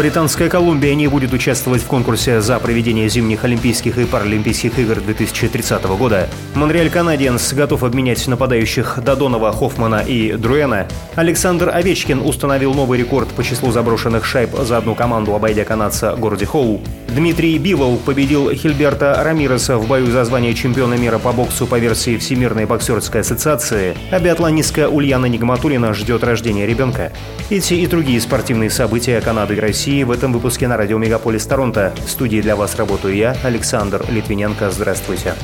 Британская Колумбия не будет участвовать в конкурсе за проведение зимних Олимпийских и Паралимпийских игр 2030 года. Монреаль Канадиенс готов обменять нападающих Дадонова, Хоффмана и Друэна. Александр Овечкин установил новый рекорд по числу заброшенных шайб за одну команду, обойдя канадца Горди Хоу. Дмитрий Бивол победил Хильберта Рамиреса в бою за звание чемпиона мира по боксу по версии Всемирной боксерской ассоциации, а биатлонистка Ульяна Нигматулина ждет рождения ребенка. Эти и другие спортивные события Канады и России России в этом выпуске на радио Мегаполис Торонто. В студии для вас работаю я, Александр Литвиненко. Здравствуйте.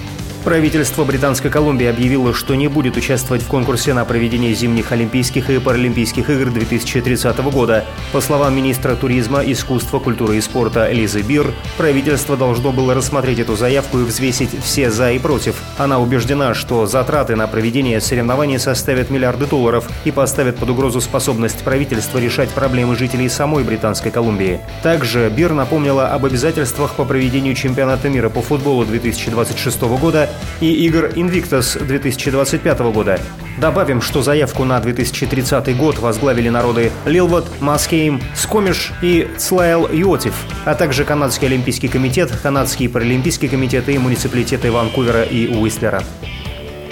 Правительство Британской Колумбии объявило, что не будет участвовать в конкурсе на проведение зимних Олимпийских и Паралимпийских игр 2030 года. По словам министра туризма, искусства, культуры и спорта Лизы Бир, правительство должно было рассмотреть эту заявку и взвесить все «за» и «против». Она убеждена, что затраты на проведение соревнований составят миллиарды долларов и поставят под угрозу способность правительства решать проблемы жителей самой Британской Колумбии. Также Бир напомнила об обязательствах по проведению чемпионата мира по футболу 2026 года и игр Invictus 2025 года. Добавим, что заявку на 2030 год возглавили народы Лилват, Маскуим, Скуомиш и Слейл-Вотут, а также Канадский Олимпийский комитет, Канадский Паралимпийский комитет и муниципалитеты Ванкувера и Уистлера.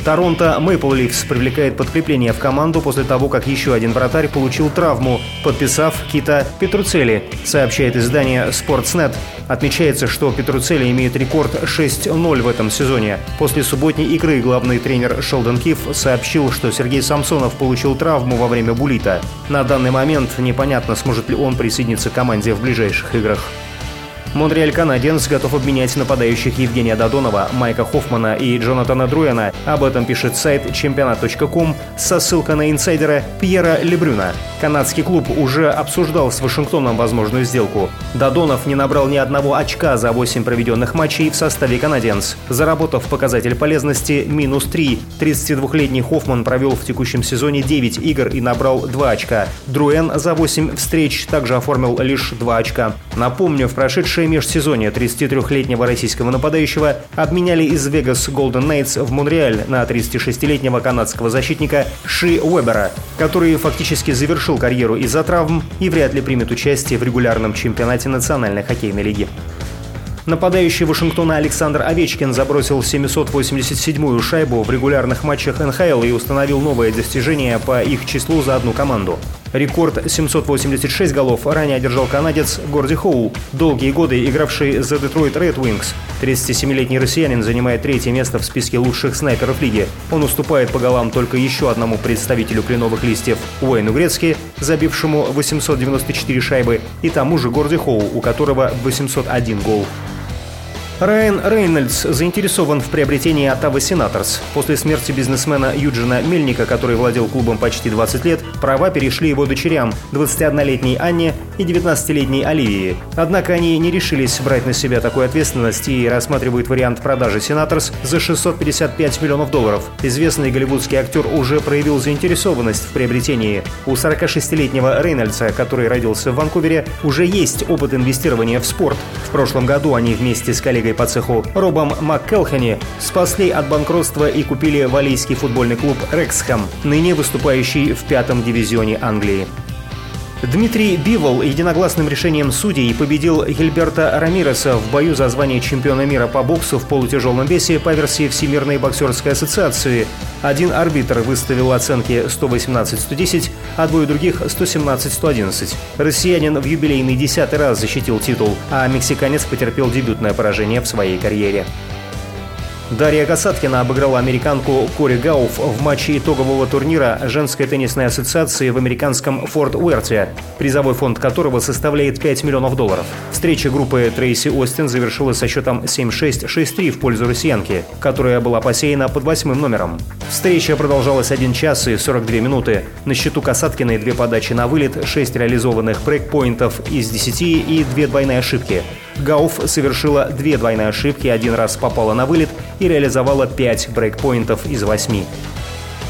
Торонто Мэйпл Лифс привлекает подкрепление в команду после того, как еще один вратарь получил травму, подписав Кита Петруццелли, сообщает издание Sportsnet. Отмечается, что Петруццелли имеет рекорд 6-0 в этом сезоне. После субботней игры главный тренер Шелдон Киф сообщил, что Сергей Самсонов получил травму во время буллита. На данный момент непонятно, сможет ли он присоединиться к команде в ближайших играх. Монреаль Канаденс готов обменять нападающих Евгения Додонова, Майка Хоффмана и Джонатана Друэна. Об этом пишет сайт чемпионат.ком со ссылкой на инсайдера Пьера Лебрюна. Канадский клуб уже обсуждал с Вашингтоном возможную сделку. Додонов не набрал ни одного очка за 8 проведенных матчей в составе канаденс, заработав показатель полезности минус 3. 32-летний Хоффман провел в текущем сезоне 9 игр и набрал 2 очка. Друэн за 8 встреч также оформил лишь 2 очка. Напомню, в прошедшей прошедшее межсезонье 33-летнего российского нападающего обменяли из Вегас Golden Knights в Монреаль на 36-летнего канадского защитника Ши Уэбера, который фактически завершил карьеру из-за травм и вряд ли примет участие в регулярном чемпионате Национальной хоккейной лиги. Нападающий Вашингтона Александр Овечкин забросил 787-ю шайбу в регулярных матчах НХЛ и установил новое достижение по их числу за одну команду. Рекорд 786 голов ранее одержал канадец Горди Хоу, долгие годы игравший за Детройт Red Wings. 37-летний россиянин занимает третье место в списке лучших снайперов лиги. Он уступает по голам только еще одному представителю кленовых листьев Уэйну Грецки, забившему 894 шайбы, и тому же Горди Хоу, у которого 801 гол. Райан Рейнольдс заинтересован в приобретении Оттавы Сенаторс. После смерти бизнесмена Юджина Мельника, который владел клубом почти 20 лет, права перешли его дочерям, 21-летней Анне и 19-летней Оливии. Однако они не решились брать на себя такую ответственность и рассматривают вариант продажи Сенаторс за 655 миллионов долларов. Известный голливудский актер уже проявил заинтересованность в приобретении. У 46-летнего Рейнольдса, который родился в Ванкувере, уже есть опыт инвестирования в спорт. В прошлом году они вместе с коллегой коллегой по цеху Робом МакКелхани спасли от банкротства и купили валийский футбольный клуб «Рексхэм», ныне выступающий в пятом дивизионе Англии. Дмитрий Бивол единогласным решением судей победил Гильберта Рамиреса в бою за звание чемпиона мира по боксу в полутяжелом весе по версии Всемирной боксерской ассоциации. Один арбитр выставил оценки 118-110, а двое других 117-111. Россиянин в юбилейный десятый раз защитил титул, а мексиканец потерпел дебютное поражение в своей карьере. Дарья Касаткина обыграла американку Кори Гауф в матче итогового турнира женской теннисной ассоциации в американском Форт Уэрте, призовой фонд которого составляет 5 миллионов долларов. Встреча группы Трейси Остин завершилась со счетом 7-6-6-3 в пользу россиянки, которая была посеяна под восьмым номером. Встреча продолжалась 1 час и 42 минуты. На счету Касаткиной две подачи на вылет, 6 реализованных брейкпоинтов из 10 и две двойные ошибки. Гауф совершила две двойные ошибки, один раз попала на вылет и реализовала 5 брейкпоинтов из 8.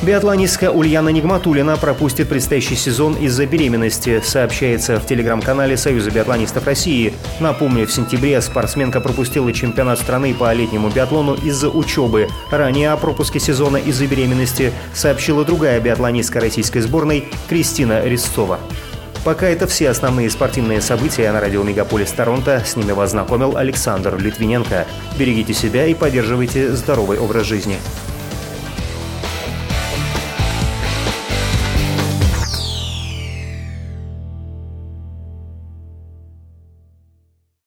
Биатлонистка Ульяна Нигматулина пропустит предстоящий сезон из-за беременности, сообщается в телеграм-канале Союза биатлонистов России. Напомню, в сентябре спортсменка пропустила чемпионат страны по летнему биатлону из-за учебы. Ранее о пропуске сезона из-за беременности сообщила другая биатлонистка российской сборной Кристина Резцова. Пока это все основные спортивные события на радио Мегаполис Торонто. С ними вас знакомил Александр Литвиненко. Берегите себя и поддерживайте здоровый образ жизни.